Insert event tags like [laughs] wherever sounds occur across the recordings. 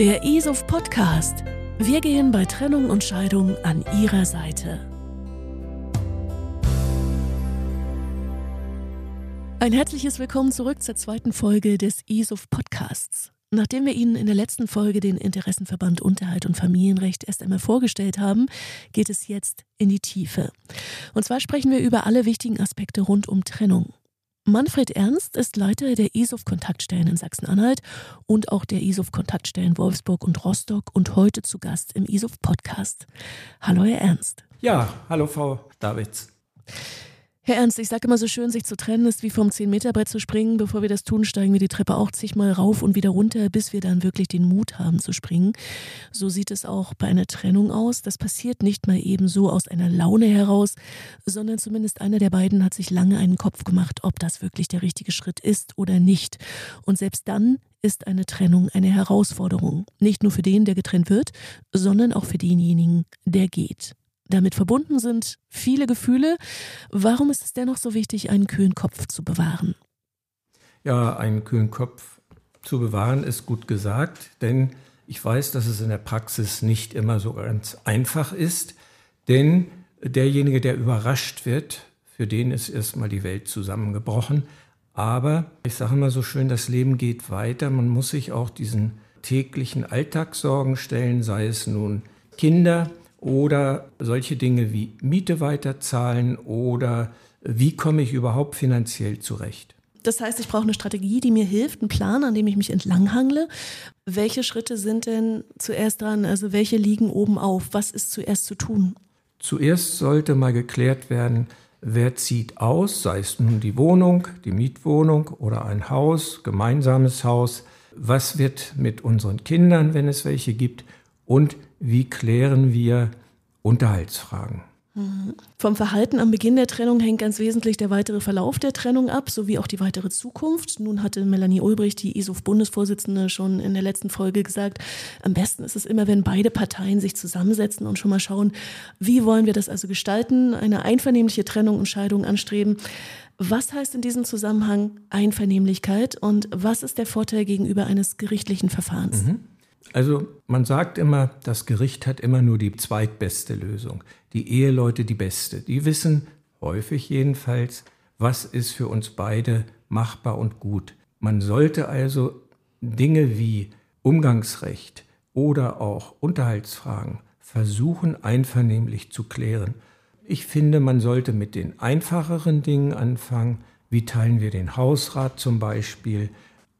Der ISOF Podcast. Wir gehen bei Trennung und Scheidung an Ihrer Seite. Ein herzliches Willkommen zurück zur zweiten Folge des ISOF Podcasts. Nachdem wir Ihnen in der letzten Folge den Interessenverband Unterhalt und Familienrecht erst einmal vorgestellt haben, geht es jetzt in die Tiefe. Und zwar sprechen wir über alle wichtigen Aspekte rund um Trennung. Manfred Ernst ist Leiter der ISOF-Kontaktstellen in Sachsen-Anhalt und auch der ISOF-Kontaktstellen Wolfsburg und Rostock und heute zu Gast im ISOF-Podcast. Hallo, Herr Ernst. Ja, hallo, Frau Davids. Herr Ernst, ich sage immer so schön, sich zu trennen ist wie vom 10-Meter-Brett zu springen. Bevor wir das tun, steigen wir die Treppe auch zigmal rauf und wieder runter, bis wir dann wirklich den Mut haben zu springen. So sieht es auch bei einer Trennung aus. Das passiert nicht mal eben so aus einer Laune heraus, sondern zumindest einer der beiden hat sich lange einen Kopf gemacht, ob das wirklich der richtige Schritt ist oder nicht. Und selbst dann ist eine Trennung eine Herausforderung. Nicht nur für den, der getrennt wird, sondern auch für denjenigen, der geht. Damit verbunden sind viele Gefühle. Warum ist es dennoch so wichtig, einen kühlen Kopf zu bewahren? Ja, einen kühlen Kopf zu bewahren ist gut gesagt, denn ich weiß, dass es in der Praxis nicht immer so ganz einfach ist, denn derjenige, der überrascht wird, für den ist erstmal die Welt zusammengebrochen. Aber ich sage immer so schön, das Leben geht weiter. Man muss sich auch diesen täglichen Alltagssorgen stellen, sei es nun Kinder, oder solche Dinge wie Miete weiterzahlen oder wie komme ich überhaupt finanziell zurecht. Das heißt, ich brauche eine Strategie, die mir hilft, einen Plan, an dem ich mich entlanghangle. Welche Schritte sind denn zuerst dran? Also welche liegen oben auf? Was ist zuerst zu tun? Zuerst sollte mal geklärt werden, wer zieht aus, sei es nun die Wohnung, die Mietwohnung oder ein Haus, gemeinsames Haus. Was wird mit unseren Kindern, wenn es welche gibt? Und wie klären wir Unterhaltsfragen. Vom Verhalten am Beginn der Trennung hängt ganz wesentlich der weitere Verlauf der Trennung ab, sowie auch die weitere Zukunft. Nun hatte Melanie Ulbricht, die ISOF-Bundesvorsitzende, schon in der letzten Folge gesagt, am besten ist es immer, wenn beide Parteien sich zusammensetzen und schon mal schauen, wie wollen wir das also gestalten, eine einvernehmliche Trennung und Scheidung anstreben. Was heißt in diesem Zusammenhang Einvernehmlichkeit und was ist der Vorteil gegenüber eines gerichtlichen Verfahrens? Mhm. Also man sagt immer, das Gericht hat immer nur die zweitbeste Lösung, die Eheleute die beste. Die wissen, häufig jedenfalls, was ist für uns beide machbar und gut. Man sollte also Dinge wie Umgangsrecht oder auch Unterhaltsfragen versuchen einvernehmlich zu klären. Ich finde, man sollte mit den einfacheren Dingen anfangen. Wie teilen wir den Hausrat zum Beispiel?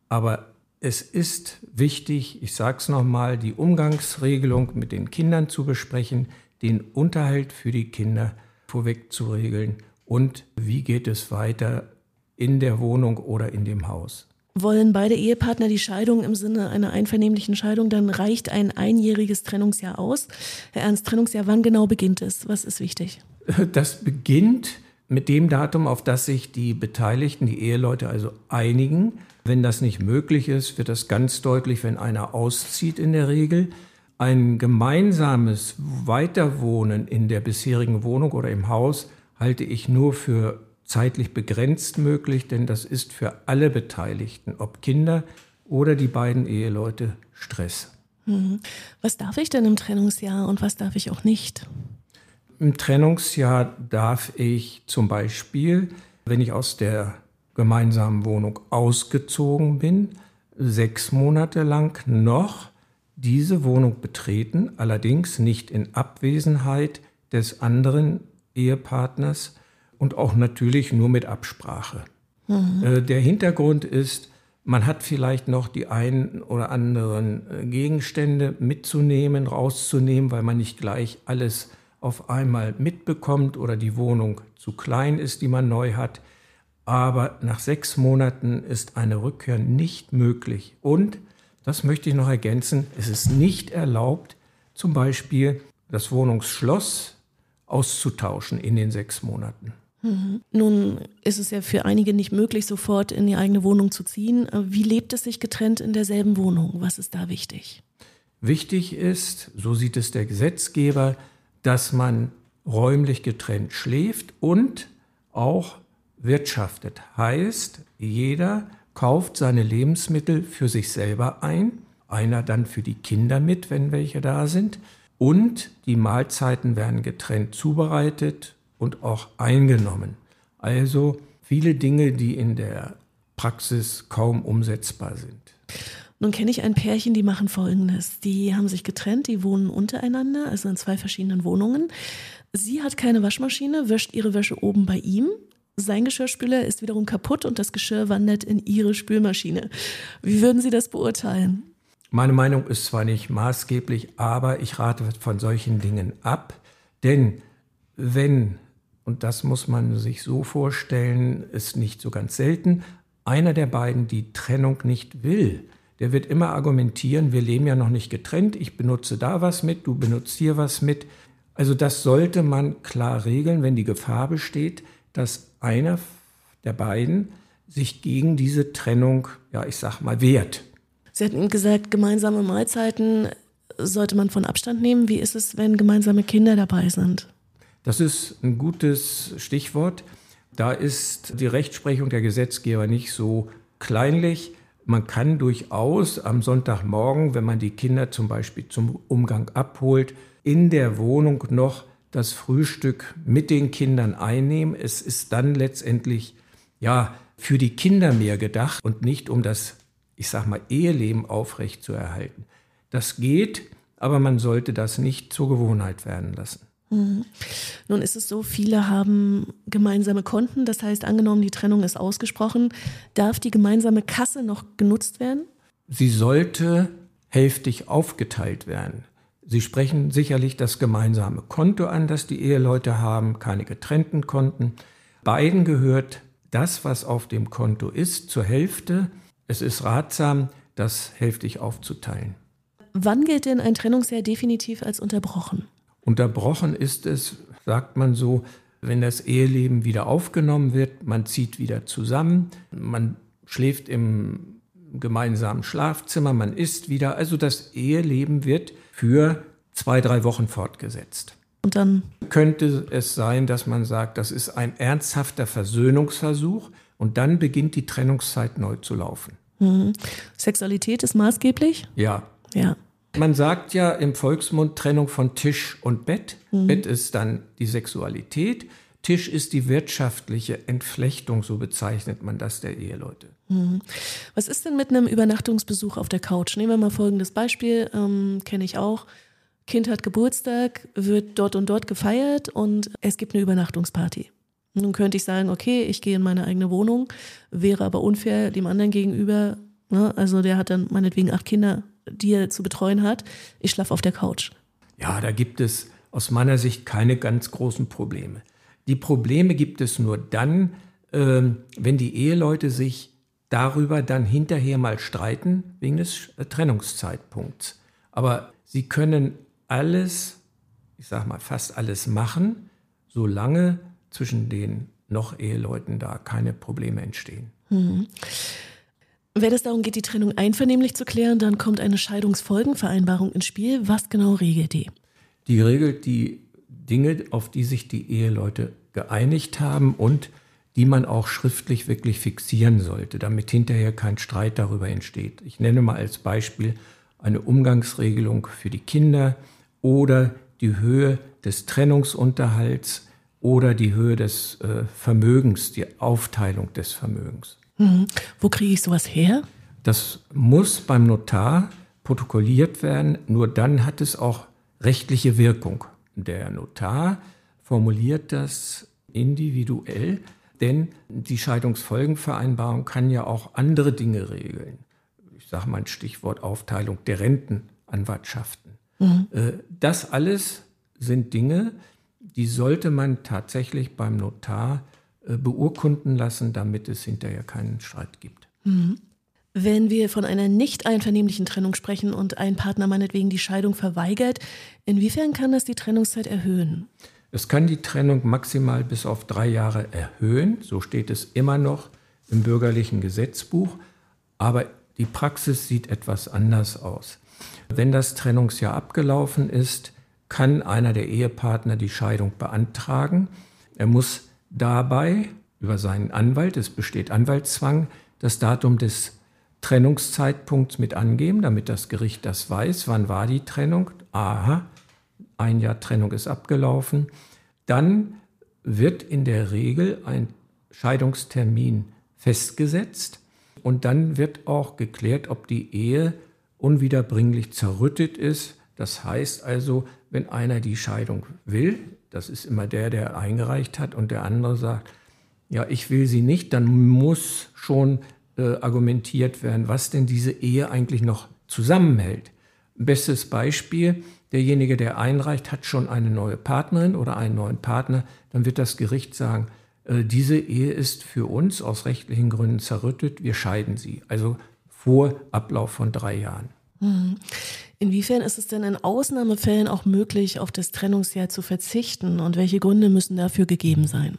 Aber es ist wichtig, ich sage es nochmal, die Umgangsregelung mit den Kindern zu besprechen, den Unterhalt für die Kinder vorweg zu regeln und wie geht es weiter in der Wohnung oder in dem Haus. Wollen beide Ehepartner die Scheidung im Sinne einer einvernehmlichen Scheidung, dann reicht ein einjähriges Trennungsjahr aus. Herr Ernst, Trennungsjahr, wann genau beginnt es? Was ist wichtig? [laughs] Das beginnt mit dem Datum, auf das sich die Beteiligten, die Eheleute also einigen. Wenn das nicht möglich ist, wird das ganz deutlich, wenn einer auszieht in der Regel. Ein gemeinsames Weiterwohnen in der bisherigen Wohnung oder im Haus halte ich nur für zeitlich begrenzt möglich, denn das ist für alle Beteiligten, ob Kinder oder die beiden Eheleute, Stress. Mhm. Was darf ich denn im Trennungsjahr und was darf ich auch nicht? Im Trennungsjahr darf ich zum Beispiel, wenn ich aus der gemeinsamen Wohnung ausgezogen bin, sechs Monate lang noch diese Wohnung betreten, allerdings nicht in Abwesenheit des anderen Ehepartners und auch natürlich nur mit Absprache. Mhm. Äh, der Hintergrund ist, man hat vielleicht noch die einen oder anderen äh, Gegenstände mitzunehmen, rauszunehmen, weil man nicht gleich alles auf einmal mitbekommt oder die Wohnung zu klein ist, die man neu hat aber nach sechs Monaten ist eine Rückkehr nicht möglich. Und, das möchte ich noch ergänzen, es ist nicht erlaubt, zum Beispiel das Wohnungsschloss auszutauschen in den sechs Monaten. Mhm. Nun ist es ja für einige nicht möglich, sofort in die eigene Wohnung zu ziehen. Wie lebt es sich getrennt in derselben Wohnung? Was ist da wichtig? Wichtig ist, so sieht es der Gesetzgeber, dass man räumlich getrennt schläft und auch wirtschaftet. Heißt, jeder kauft seine Lebensmittel für sich selber ein, einer dann für die Kinder mit, wenn welche da sind. Und die Mahlzeiten werden getrennt zubereitet und auch eingenommen. Also viele Dinge, die in der Praxis kaum umsetzbar sind. Nun kenne ich ein Pärchen, die machen Folgendes. Die haben sich getrennt, die wohnen untereinander, also in zwei verschiedenen Wohnungen. Sie hat keine Waschmaschine, wäscht ihre Wäsche oben bei ihm. Sein Geschirrspüler ist wiederum kaputt und das Geschirr wandert in ihre Spülmaschine. Wie würden Sie das beurteilen? Meine Meinung ist zwar nicht maßgeblich, aber ich rate von solchen Dingen ab. Denn wenn, und das muss man sich so vorstellen, ist nicht so ganz selten, einer der beiden die Trennung nicht will, der wird immer argumentieren, wir leben ja noch nicht getrennt, ich benutze da was mit, du benutzt hier was mit. Also das sollte man klar regeln, wenn die Gefahr besteht, dass einer der beiden sich gegen diese Trennung, ja, ich sag mal, wehrt. Sie hatten gesagt, gemeinsame Mahlzeiten sollte man von Abstand nehmen. Wie ist es, wenn gemeinsame Kinder dabei sind? Das ist ein gutes Stichwort. Da ist die Rechtsprechung der Gesetzgeber nicht so kleinlich. Man kann durchaus am Sonntagmorgen, wenn man die Kinder zum Beispiel zum Umgang abholt, in der Wohnung noch das Frühstück mit den Kindern einnehmen. Es ist dann letztendlich ja für die Kinder mehr gedacht und nicht um das, ich sag mal, Eheleben aufrechtzuerhalten. Das geht, aber man sollte das nicht zur Gewohnheit werden lassen. Mhm. Nun ist es so, viele haben gemeinsame Konten. Das heißt, angenommen, die Trennung ist ausgesprochen, darf die gemeinsame Kasse noch genutzt werden? Sie sollte hälftig aufgeteilt werden. Sie sprechen sicherlich das gemeinsame Konto an, das die Eheleute haben, keine getrennten Konten. Beiden gehört das, was auf dem Konto ist, zur Hälfte. Es ist ratsam, das hälftig aufzuteilen. Wann gilt denn ein Trennungsjahr definitiv als unterbrochen? Unterbrochen ist es, sagt man so, wenn das Eheleben wieder aufgenommen wird, man zieht wieder zusammen, man schläft im gemeinsamen Schlafzimmer, man isst wieder. Also das Eheleben wird für zwei, drei Wochen fortgesetzt. Und dann könnte es sein, dass man sagt, das ist ein ernsthafter Versöhnungsversuch und dann beginnt die Trennungszeit neu zu laufen. Mhm. Sexualität ist maßgeblich? Ja. Ja. Man sagt ja im Volksmund Trennung von Tisch und Bett. Mhm. Bett ist dann die Sexualität. Tisch ist die wirtschaftliche Entflechtung, so bezeichnet man das der Eheleute. Mhm. Was ist denn mit einem Übernachtungsbesuch auf der Couch? Nehmen wir mal folgendes Beispiel, ähm, kenne ich auch. Kind hat Geburtstag, wird dort und dort gefeiert und es gibt eine Übernachtungsparty. Nun könnte ich sagen, okay, ich gehe in meine eigene Wohnung, wäre aber unfair dem anderen gegenüber. Ne? Also der hat dann meinetwegen acht Kinder, die er zu betreuen hat. Ich schlafe auf der Couch. Ja, da gibt es aus meiner Sicht keine ganz großen Probleme. Die Probleme gibt es nur dann, äh, wenn die Eheleute sich darüber dann hinterher mal streiten, wegen des äh, Trennungszeitpunkts. Aber sie können alles, ich sage mal fast alles machen, solange zwischen den noch Eheleuten da keine Probleme entstehen. Mhm. Wenn es darum geht, die Trennung einvernehmlich zu klären, dann kommt eine Scheidungsfolgenvereinbarung ins Spiel. Was genau regelt die? Die regelt die Dinge, auf die sich die Eheleute geeinigt haben und die man auch schriftlich wirklich fixieren sollte, damit hinterher kein Streit darüber entsteht. Ich nenne mal als Beispiel eine Umgangsregelung für die Kinder oder die Höhe des Trennungsunterhalts oder die Höhe des äh, Vermögens, die Aufteilung des Vermögens. Mhm. Wo kriege ich sowas her? Das muss beim Notar protokolliert werden. Nur dann hat es auch rechtliche Wirkung. Der Notar formuliert das individuell, denn die Scheidungsfolgenvereinbarung kann ja auch andere Dinge regeln. Ich sage mal ein Stichwort Aufteilung der Rentenanwartschaften. Mhm. Äh, das alles sind Dinge, die sollte man tatsächlich beim Notar äh, beurkunden lassen, damit es hinterher keinen Streit gibt. Mhm. Wenn wir von einer nicht einvernehmlichen Trennung sprechen und ein Partner meinetwegen die Scheidung verweigert, inwiefern kann das die Trennungszeit erhöhen? Es kann die Trennung maximal bis auf drei Jahre erhöhen, so steht es immer noch im bürgerlichen Gesetzbuch, aber die Praxis sieht etwas anders aus. Wenn das Trennungsjahr abgelaufen ist, kann einer der Ehepartner die Scheidung beantragen. Er muss dabei über seinen Anwalt, es besteht Anwaltszwang, das Datum des Trennungszeitpunkts mit angeben, damit das Gericht das weiß, wann war die Trennung. Aha, ein Jahr Trennung ist abgelaufen. Dann wird in der Regel ein Scheidungstermin festgesetzt und dann wird auch geklärt, ob die Ehe unwiederbringlich zerrüttet ist. Das heißt also, wenn einer die Scheidung will, das ist immer der, der eingereicht hat, und der andere sagt, ja, ich will sie nicht, dann muss schon äh, argumentiert werden, was denn diese Ehe eigentlich noch zusammenhält. Bestes Beispiel, derjenige, der einreicht, hat schon eine neue Partnerin oder einen neuen Partner, dann wird das Gericht sagen, äh, diese Ehe ist für uns aus rechtlichen Gründen zerrüttet, wir scheiden sie. Also vor Ablauf von drei Jahren. Mhm. Inwiefern ist es denn in Ausnahmefällen auch möglich, auf das Trennungsjahr zu verzichten und welche Gründe müssen dafür gegeben sein?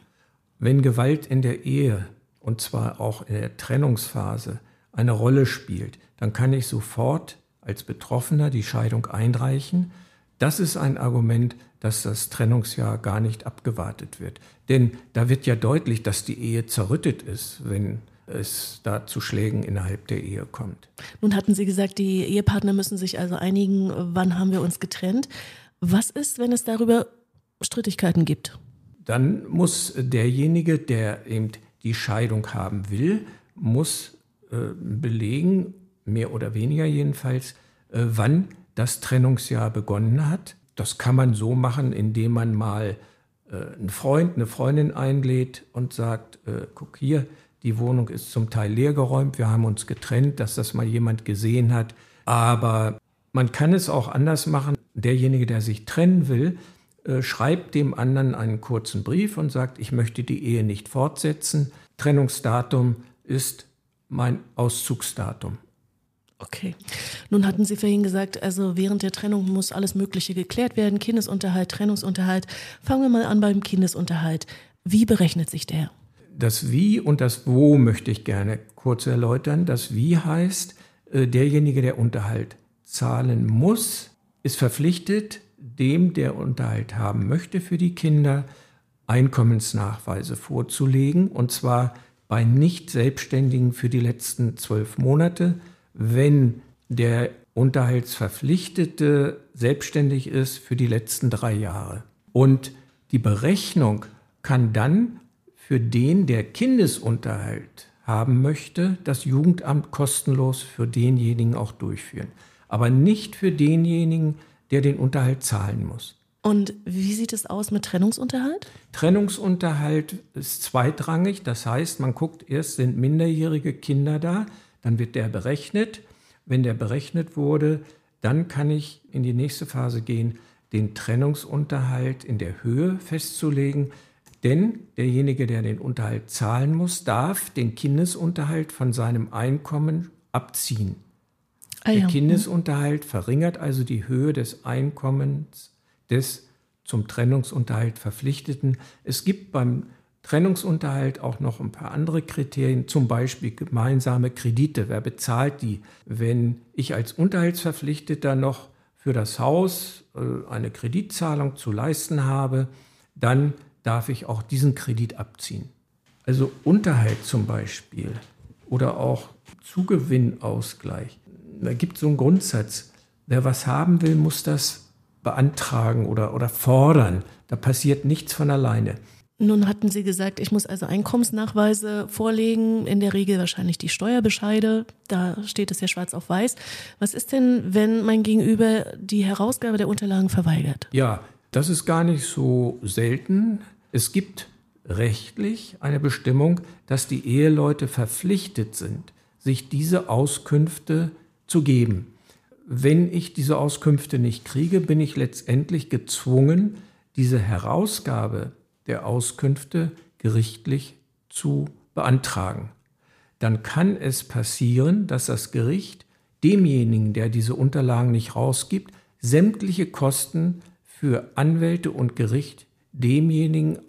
Wenn Gewalt in der Ehe und zwar auch in der Trennungsphase eine Rolle spielt, dann kann ich sofort als Betroffener die Scheidung einreichen. Das ist ein Argument, dass das Trennungsjahr gar nicht abgewartet wird. Denn da wird ja deutlich, dass die Ehe zerrüttet ist, wenn es da zu Schlägen innerhalb der Ehe kommt. Nun hatten Sie gesagt, die Ehepartner müssen sich also einigen, wann haben wir uns getrennt. Was ist, wenn es darüber Strittigkeiten gibt? dann muss derjenige, der eben die Scheidung haben will, muss äh, belegen, mehr oder weniger jedenfalls, äh, wann das Trennungsjahr begonnen hat. Das kann man so machen, indem man mal äh, einen Freund, eine Freundin einlädt und sagt, äh, guck hier, die Wohnung ist zum Teil leergeräumt, wir haben uns getrennt, dass das mal jemand gesehen hat. Aber man kann es auch anders machen. Derjenige, der sich trennen will, schreibt dem anderen einen kurzen Brief und sagt, ich möchte die Ehe nicht fortsetzen. Trennungsdatum ist mein Auszugsdatum. Okay. Nun hatten Sie vorhin gesagt, also während der Trennung muss alles Mögliche geklärt werden. Kindesunterhalt, Trennungsunterhalt. Fangen wir mal an beim Kindesunterhalt. Wie berechnet sich der? Das Wie und das Wo möchte ich gerne kurz erläutern. Das Wie heißt, äh, derjenige, der Unterhalt zahlen muss, ist verpflichtet, dem, der Unterhalt haben möchte für die Kinder, Einkommensnachweise vorzulegen, und zwar bei Nicht-Selbstständigen für die letzten zwölf Monate, wenn der Unterhaltsverpflichtete selbstständig ist für die letzten drei Jahre. Und die Berechnung kann dann für den, der Kindesunterhalt haben möchte, das Jugendamt kostenlos für denjenigen auch durchführen. Aber nicht für denjenigen, der den Unterhalt zahlen muss. Und wie sieht es aus mit Trennungsunterhalt? Trennungsunterhalt ist zweitrangig. Das heißt, man guckt erst, sind minderjährige Kinder da, dann wird der berechnet. Wenn der berechnet wurde, dann kann ich in die nächste Phase gehen, den Trennungsunterhalt in der Höhe festzulegen. Denn derjenige, der den Unterhalt zahlen muss, darf den Kindesunterhalt von seinem Einkommen abziehen. Ah, Der Kindesunterhalt verringert also die Höhe des Einkommens des zum Trennungsunterhalt Verpflichteten. Es gibt beim Trennungsunterhalt auch noch ein paar andere Kriterien, zum Beispiel gemeinsame Kredite. Wer bezahlt die? Wenn ich als Unterhaltsverpflichteter noch für das Haus äh, eine Kreditzahlung zu leisten habe, dann darf ich auch diesen Kredit abziehen. Also Unterhalt zum Beispiel oder auch Zugewinnausgleich da gibt es so einen Grundsatz. Wer was haben will, muss das beantragen oder, oder fordern. Da passiert nichts von alleine. Nun hatten Sie gesagt, ich muss also Einkommensnachweise vorlegen, in der Regel wahrscheinlich die Steuerbescheide, da steht es ja schwarz auf weiß. Was ist denn, wenn mein Gegenüber die Herausgabe der Unterlagen verweigert? Ja, das ist gar nicht so selten. Es gibt rechtlich eine Bestimmung, dass die Eheleute verpflichtet sind, sich diese Auskünfte zu geben. Wenn ich diese Auskünfte nicht kriege, bin ich letztendlich gezwungen, diese Herausgabe der Auskünfte gerichtlich zu beantragen. Dann kann es passieren, dass das Gericht demjenigen, der diese Unterlagen nicht rausgibt, sämtliche Kosten für Anwälte und Gericht demjenigen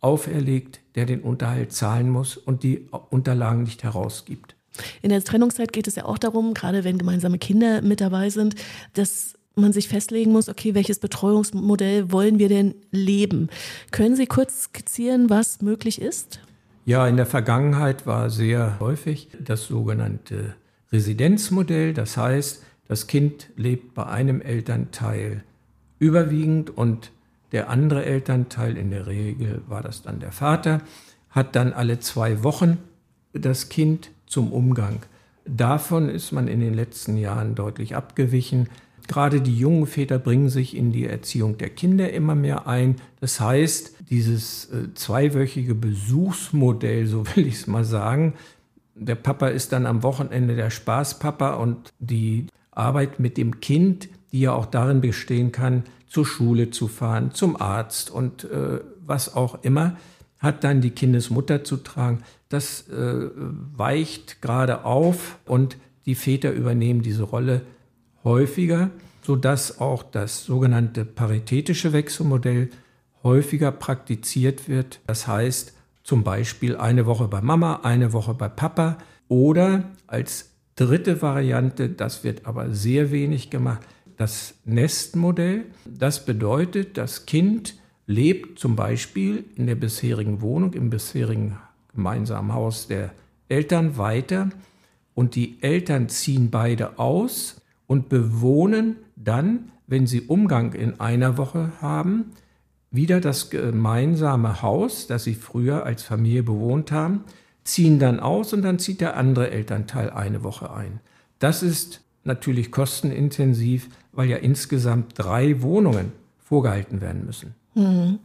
auferlegt, der den Unterhalt zahlen muss und die Unterlagen nicht herausgibt. In der Trennungszeit geht es ja auch darum, gerade wenn gemeinsame Kinder mit dabei sind, dass man sich festlegen muss, okay, welches Betreuungsmodell wollen wir denn leben? Können Sie kurz skizzieren, was möglich ist? Ja, in der Vergangenheit war sehr häufig das sogenannte Residenzmodell, das heißt, das Kind lebt bei einem Elternteil überwiegend und der andere Elternteil, in der Regel war das dann der Vater, hat dann alle zwei Wochen das Kind zum Umgang. Davon ist man in den letzten Jahren deutlich abgewichen. Gerade die jungen Väter bringen sich in die Erziehung der Kinder immer mehr ein. Das heißt, dieses äh, zweiwöchige Besuchsmodell, so will ich es mal sagen, der Papa ist dann am Wochenende der Spaßpapa und die Arbeit mit dem Kind, die ja auch darin bestehen kann, zur Schule zu fahren, zum Arzt und äh, was auch immer, hat dann die Kindesmutter zu tragen. Das äh, weicht gerade auf und die Väter übernehmen diese Rolle häufiger, sodass auch das sogenannte paritätische Wechselmodell häufiger praktiziert wird. Das heißt zum Beispiel eine Woche bei Mama, eine Woche bei Papa oder als dritte Variante, das wird aber sehr wenig gemacht, das Nestmodell. Das bedeutet, das Kind lebt zum Beispiel in der bisherigen Wohnung, im bisherigen gemeinsamen Haus der Eltern weiter und die Eltern ziehen beide aus und bewohnen dann, wenn sie Umgang in einer Woche haben, wieder das gemeinsame Haus, das sie früher als Familie bewohnt haben, ziehen dann aus und dann zieht der andere Elternteil eine Woche ein. Das ist natürlich kostenintensiv, weil ja insgesamt drei Wohnungen vorgehalten werden müssen. Mhm.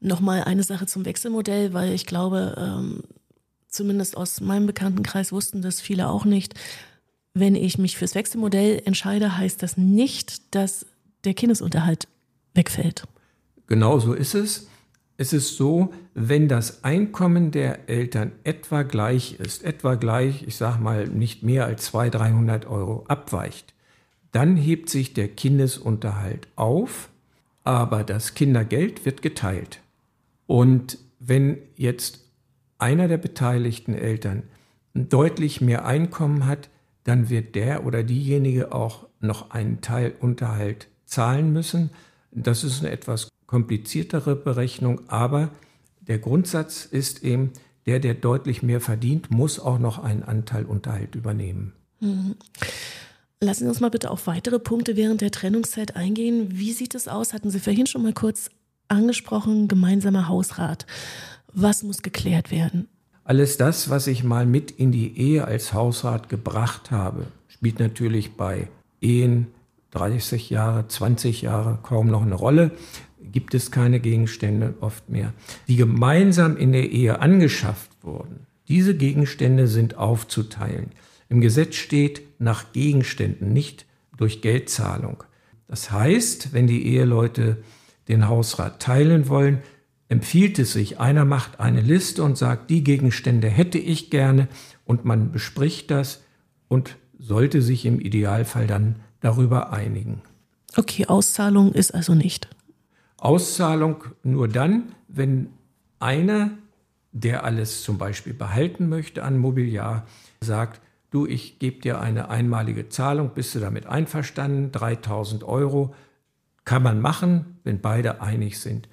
Nochmal eine Sache zum Wechselmodell, weil ich glaube, ähm, zumindest aus meinem Bekanntenkreis wussten das viele auch nicht. Wenn ich mich fürs Wechselmodell entscheide, heißt das nicht, dass der Kindesunterhalt wegfällt. Genau so ist es. Es ist so, wenn das Einkommen der Eltern etwa gleich ist, etwa gleich, ich sage mal, nicht mehr als 200, 300 Euro abweicht, dann hebt sich der Kindesunterhalt auf, aber das Kindergeld wird geteilt. Und wenn jetzt einer der beteiligten Eltern deutlich mehr Einkommen hat, dann wird der oder diejenige auch noch einen Teil Unterhalt zahlen müssen. Das ist eine etwas kompliziertere Berechnung, aber der Grundsatz ist eben, der, der deutlich mehr verdient, muss auch noch einen Anteil Unterhalt übernehmen. Mhm. Lassen Sie uns mal bitte auf weitere Punkte während der Trennungszeit eingehen. Wie sieht es aus? Hatten Sie vorhin schon mal kurz angesprochen, gemeinsamer Hausrat. Was muss geklärt werden? Alles das, was ich mal mit in die Ehe als Hausrat gebracht habe, spielt natürlich bei Ehen 30 Jahre, 20 Jahre kaum noch eine Rolle. Gibt es keine Gegenstände oft mehr, die gemeinsam in der Ehe angeschafft wurden. Diese Gegenstände sind aufzuteilen. Im Gesetz steht nach Gegenständen, nicht durch Geldzahlung. Das heißt, wenn die Eheleute den Hausrat teilen wollen, empfiehlt es sich, einer macht eine Liste und sagt, die Gegenstände hätte ich gerne und man bespricht das und sollte sich im Idealfall dann darüber einigen. Okay, Auszahlung ist also nicht. Auszahlung nur dann, wenn einer, der alles zum Beispiel behalten möchte an Mobiliar, sagt, du, ich gebe dir eine einmalige Zahlung, bist du damit einverstanden? 3000 Euro kann man machen, wenn beide einig sind.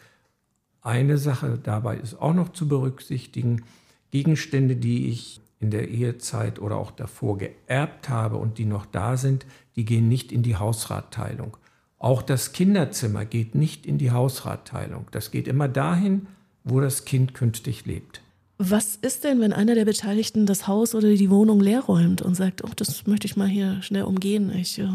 Eine Sache dabei ist auch noch zu berücksichtigen, Gegenstände, die ich in der Ehezeit oder auch davor geerbt habe und die noch da sind, die gehen nicht in die Hausratteilung. Auch das Kinderzimmer geht nicht in die Hausratteilung. Das geht immer dahin, wo das Kind künftig lebt. Was ist denn, wenn einer der Beteiligten das Haus oder die Wohnung leer räumt und sagt, oh, das möchte ich mal hier schnell umgehen? Ich äh,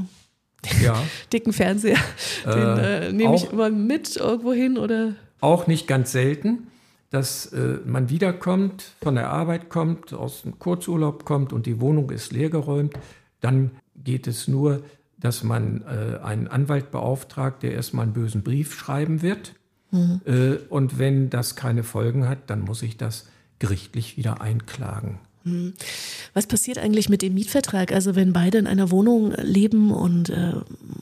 ja. [laughs] dicken Fernseher, den äh, nehme ich immer mit irgendwo hin oder? Auch nicht ganz selten, dass äh, man wiederkommt, von der Arbeit kommt, aus dem Kurzurlaub kommt und die Wohnung ist leergeräumt. Dann geht es nur, dass man äh, einen Anwalt beauftragt, der erstmal einen bösen Brief schreiben wird. Mhm. Äh, und wenn das keine Folgen hat, dann muss ich das gerichtlich wieder einklagen. Hm. Was passiert eigentlich mit dem Mietvertrag? Also wenn beide in einer Wohnung leben und äh,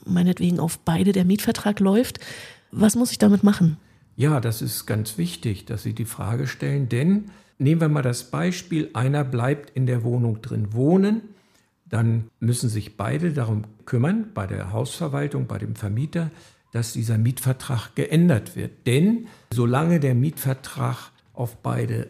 meinetwegen auf beide der Mietvertrag läuft, was muss ich damit machen? Ja, das ist ganz wichtig, dass Sie die Frage stellen, denn nehmen wir mal das Beispiel, einer bleibt in der Wohnung drin wohnen, dann müssen sich beide darum kümmern, bei der Hausverwaltung, bei dem Vermieter, dass dieser Mietvertrag geändert wird. Denn solange der Mietvertrag auf beide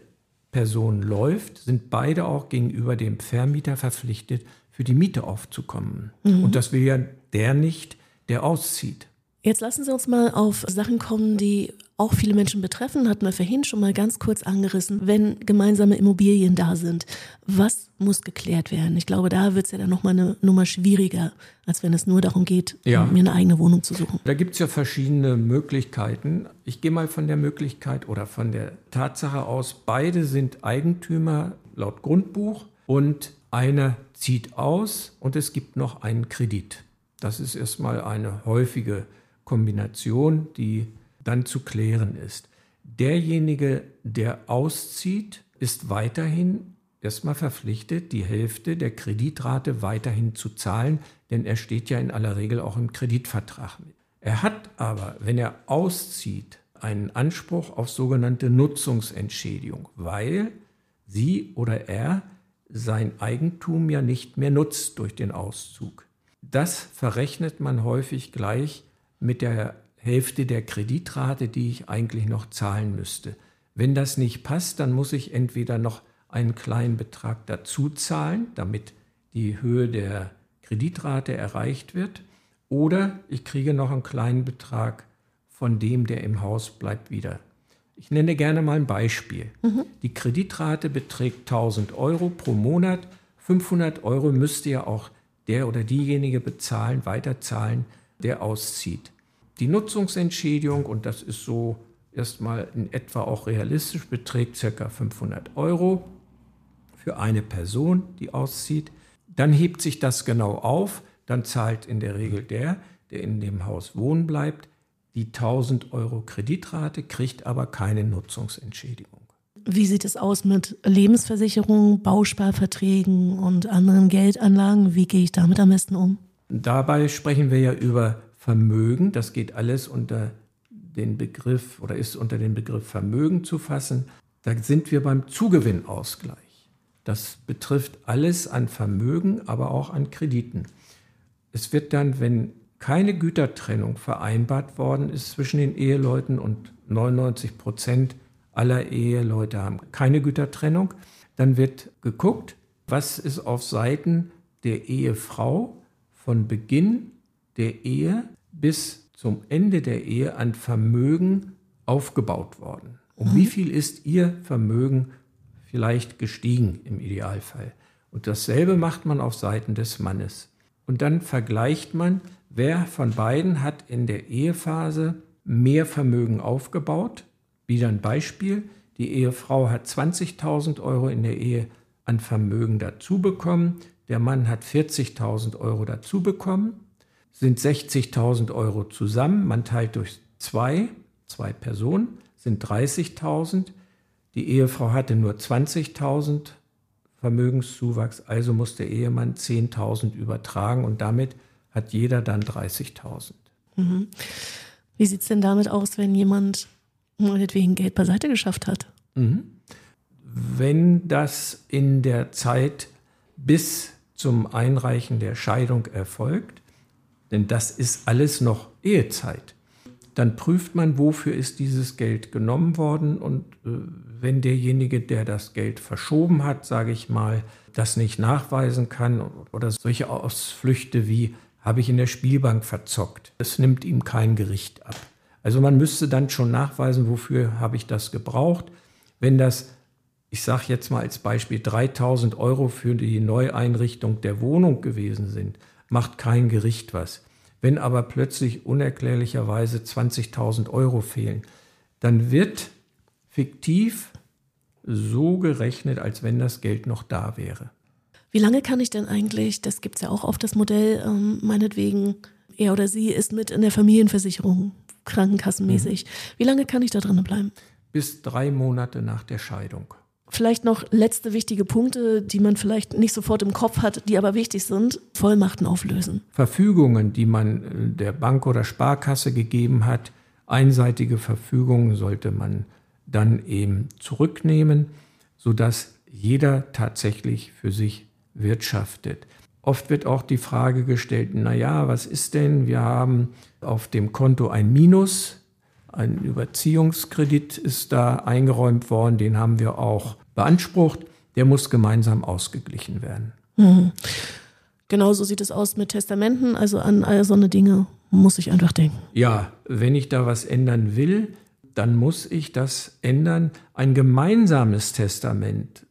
Person läuft, sind beide auch gegenüber dem Vermieter verpflichtet, für die Miete aufzukommen. Mhm. Und das will ja der nicht, der auszieht. Jetzt lassen Sie uns mal auf Sachen kommen, die auch viele Menschen betreffen, hatten wir vorhin schon mal ganz kurz angerissen, wenn gemeinsame Immobilien da sind. Was muss geklärt werden? Ich glaube, da wird es ja dann nochmal eine Nummer schwieriger, als wenn es nur darum geht, ja. mir eine eigene Wohnung zu suchen. Da gibt es ja verschiedene Möglichkeiten. Ich gehe mal von der Möglichkeit oder von der Tatsache aus, beide sind Eigentümer laut Grundbuch und einer zieht aus und es gibt noch einen Kredit. Das ist erstmal eine häufige Kombination, die dann zu klären ist. Derjenige, der auszieht, ist weiterhin erstmal verpflichtet, die Hälfte der Kreditrate weiterhin zu zahlen, denn er steht ja in aller Regel auch im Kreditvertrag mit. Er hat aber, wenn er auszieht, einen Anspruch auf sogenannte Nutzungsentschädigung, weil sie oder er sein Eigentum ja nicht mehr nutzt durch den Auszug. Das verrechnet man häufig gleich mit der Hälfte der Kreditrate, die ich eigentlich noch zahlen müsste. Wenn das nicht passt, dann muss ich entweder noch einen kleinen Betrag dazu zahlen, damit die Höhe der Kreditrate erreicht wird, oder ich kriege noch einen kleinen Betrag von dem, der im Haus bleibt, wieder. Ich nenne gerne mal ein Beispiel. Mhm. Die Kreditrate beträgt 1000 Euro pro Monat. 500 Euro müsste ja auch der oder diejenige bezahlen, weiterzahlen, der auszieht. Die Nutzungsentschädigung, und das ist so erstmal in etwa auch realistisch, beträgt ca. 500 Euro für eine Person, die auszieht. Dann hebt sich das genau auf, dann zahlt in der Regel der, der in dem Haus wohnen bleibt, die 1000 Euro Kreditrate, kriegt aber keine Nutzungsentschädigung. Wie sieht es aus mit Lebensversicherungen, Bausparverträgen und anderen Geldanlagen? Wie gehe ich damit am besten um? Dabei sprechen wir ja über Vermögen. Das geht alles unter den Begriff oder ist unter den Begriff Vermögen zu fassen. Da sind wir beim Zugewinnausgleich. Das betrifft alles an Vermögen, aber auch an Krediten. Es wird dann, wenn keine Gütertrennung vereinbart worden ist zwischen den Eheleuten und 99 Prozent aller Eheleute haben keine Gütertrennung, dann wird geguckt, was ist auf Seiten der Ehefrau von Beginn der Ehe bis zum Ende der Ehe an Vermögen aufgebaut worden. Um mhm. wie viel ist Ihr Vermögen vielleicht gestiegen im Idealfall? Und dasselbe macht man auf Seiten des Mannes. Und dann vergleicht man, wer von beiden hat in der Ehephase mehr Vermögen aufgebaut. Wieder ein Beispiel. Die Ehefrau hat 20.000 Euro in der Ehe an Vermögen dazu bekommen. Der Mann hat 40.000 Euro dazu bekommen sind 60.000 Euro zusammen. Man teilt durch zwei, zwei Personen, sind 30.000. Die Ehefrau hatte nur 20.000 Vermögenszuwachs, also muss der Ehemann 10.000 übertragen und damit hat jeder dann 30.000. Mhm. Wie sieht es denn damit aus, wenn jemand meinetwegen Geld beiseite geschafft hat? Mhm. Wenn das in der Zeit bis zum Einreichen der Scheidung erfolgt, denn das ist alles noch Ehezeit. Dann prüft man, wofür ist dieses Geld genommen worden und äh, wenn derjenige, der das Geld verschoben hat, sage ich mal, das nicht nachweisen kann oder solche Ausflüchte wie habe ich in der Spielbank verzockt, das nimmt ihm kein Gericht ab. Also man müsste dann schon nachweisen, wofür habe ich das gebraucht. Wenn das, ich sage jetzt mal als Beispiel, 3000 Euro für die Neueinrichtung der Wohnung gewesen sind macht kein Gericht was. Wenn aber plötzlich unerklärlicherweise 20.000 Euro fehlen, dann wird fiktiv so gerechnet, als wenn das Geld noch da wäre. Wie lange kann ich denn eigentlich, das gibt es ja auch oft das Modell, ähm, meinetwegen, er oder sie ist mit in der Familienversicherung, krankenkassenmäßig. Mhm. Wie lange kann ich da drin bleiben? Bis drei Monate nach der Scheidung. Vielleicht noch letzte wichtige Punkte, die man vielleicht nicht sofort im Kopf hat, die aber wichtig sind. Vollmachten auflösen. Verfügungen, die man äh, der Bank oder Sparkasse gegeben hat, einseitige Verfügungen sollte man dann eben zurücknehmen, sodass jeder tatsächlich für sich wirtschaftet. Oft wird auch die Frage gestellt, na ja, was ist denn? Wir haben auf dem Konto ein Minus, ein Überziehungskredit ist da eingeräumt worden, den haben wir auch beansprucht. Der muss gemeinsam ausgeglichen werden. Mhm. Genau so sieht es aus mit Testamenten. Also an all so eine Dinge muss ich einfach denken. Ja, wenn ich da was ändern will, dann muss ich das ändern. Ein gemeinsames Testament,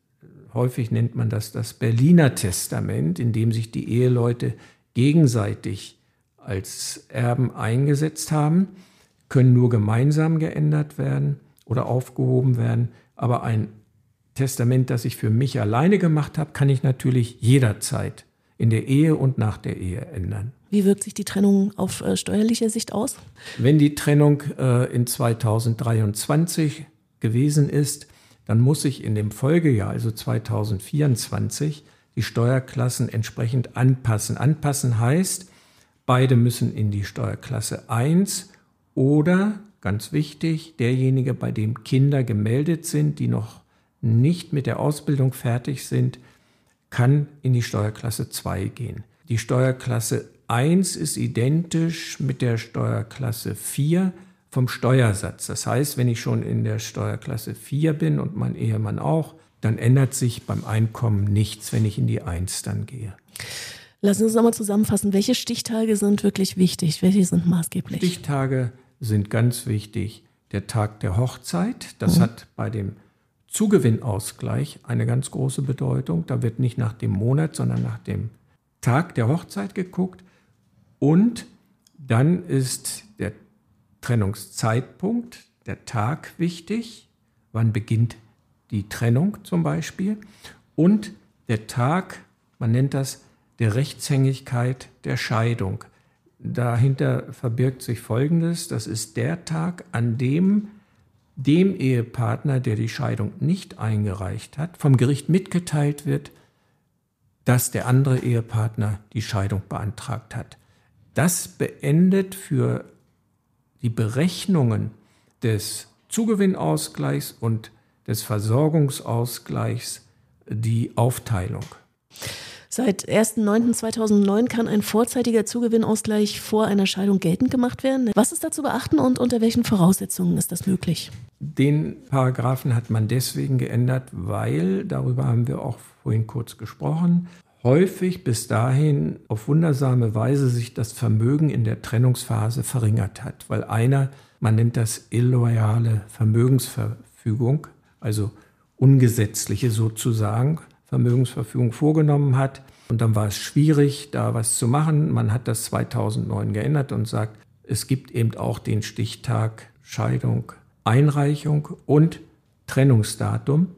häufig nennt man das das Berliner Testament, in dem sich die Eheleute gegenseitig als Erben eingesetzt haben, können nur gemeinsam geändert werden oder aufgehoben werden. Aber ein Testament, das ich für mich alleine gemacht habe, kann ich natürlich jederzeit in der Ehe und nach der Ehe ändern. Wie wirkt sich die Trennung auf äh, steuerlicher Sicht aus? Wenn die Trennung äh, in 2023 gewesen ist, dann muss ich in dem Folgejahr, also 2024, die Steuerklassen entsprechend anpassen. Anpassen heißt, beide müssen in die Steuerklasse 1 oder, ganz wichtig, derjenige, bei dem Kinder gemeldet sind, die noch nicht mit der Ausbildung fertig sind, kann in die Steuerklasse 2 gehen. Die Steuerklasse 1 ist identisch mit der Steuerklasse 4 vom Steuersatz. Das heißt, wenn ich schon in der Steuerklasse 4 bin und mein Ehemann auch, dann ändert sich beim Einkommen nichts, wenn ich in die 1 dann gehe. Lassen Sie uns nochmal zusammenfassen. Welche Stichtage sind wirklich wichtig? Welche sind maßgeblich? Stichtage sind ganz wichtig. Der Tag der Hochzeit, das mhm. hat bei dem Zugewinnausgleich eine ganz große Bedeutung. Da wird nicht nach dem Monat, sondern nach dem Tag der Hochzeit geguckt. Und dann ist der Trennungszeitpunkt, der Tag wichtig. Wann beginnt die Trennung zum Beispiel? Und der Tag, man nennt das der Rechtshängigkeit der Scheidung. Dahinter verbirgt sich Folgendes. Das ist der Tag, an dem dem Ehepartner, der die Scheidung nicht eingereicht hat, vom Gericht mitgeteilt wird, dass der andere Ehepartner die Scheidung beantragt hat. Das beendet für die Berechnungen des Zugewinnausgleichs und des Versorgungsausgleichs die Aufteilung. Seit 1.9.2009 kann ein vorzeitiger Zugewinnausgleich vor einer Scheidung geltend gemacht werden. Was ist da zu beachten und unter welchen Voraussetzungen ist das möglich? Den Paragraphen hat man deswegen geändert, weil, darüber haben wir auch vorhin kurz gesprochen, häufig bis dahin auf wundersame Weise sich das Vermögen in der Trennungsphase verringert hat, weil einer, man nennt das illoyale Vermögensverfügung, also ungesetzliche sozusagen, Vermögensverfügung vorgenommen hat. Und dann war es schwierig, da was zu machen. Man hat das 2009 geändert und sagt, es gibt eben auch den Stichtag Scheidung, Einreichung und Trennungsdatum.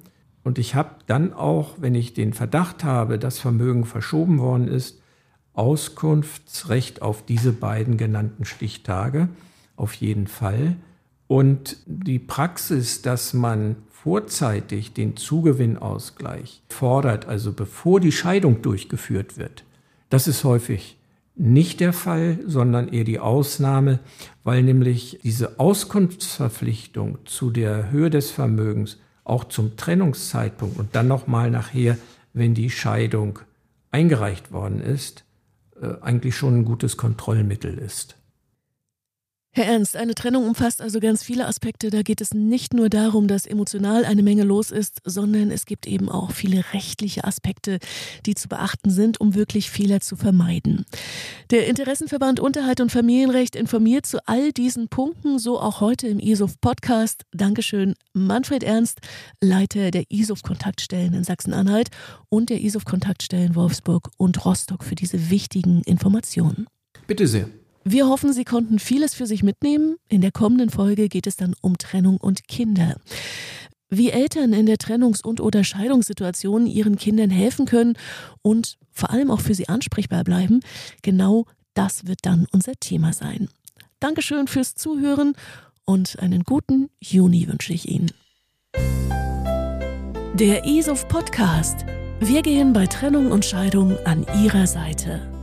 Und ich habe dann auch, wenn ich den Verdacht habe, dass Vermögen verschoben worden ist, Auskunftsrecht auf diese beiden genannten Stichtage, auf jeden Fall. Und die Praxis, dass man vorzeitig den Zugewinnausgleich fordert, also bevor die Scheidung durchgeführt wird, das ist häufig nicht der Fall, sondern eher die Ausnahme, weil nämlich diese Auskunftsverpflichtung zu der Höhe des Vermögens auch zum Trennungszeitpunkt und dann nochmal nachher, wenn die Scheidung eingereicht worden ist, äh, eigentlich schon ein gutes Kontrollmittel ist. Herr Ernst, eine Trennung umfasst also ganz viele Aspekte. Da geht es nicht nur darum, dass emotional eine Menge los ist, sondern es gibt eben auch viele rechtliche Aspekte, die zu beachten sind, um wirklich Fehler zu vermeiden. Der Interessenverband Unterhalt und Familienrecht informiert zu all diesen Punkten, so auch heute im ISOF Podcast. Dankeschön, Manfred Ernst, Leiter der ISOF Kontaktstellen in Sachsen-Anhalt und der ISOF Kontaktstellen Wolfsburg und Rostock für diese wichtigen Informationen. Bitte sehr. Wir hoffen, Sie konnten vieles für sich mitnehmen. In der kommenden Folge geht es dann um Trennung und Kinder. Wie Eltern in der Trennungs- und oder Scheidungssituation ihren Kindern helfen können und vor allem auch für sie ansprechbar bleiben, genau das wird dann unser Thema sein. Dankeschön fürs Zuhören und einen guten Juni wünsche ich Ihnen. Der ESOF Podcast. Wir gehen bei Trennung und Scheidung an Ihrer Seite.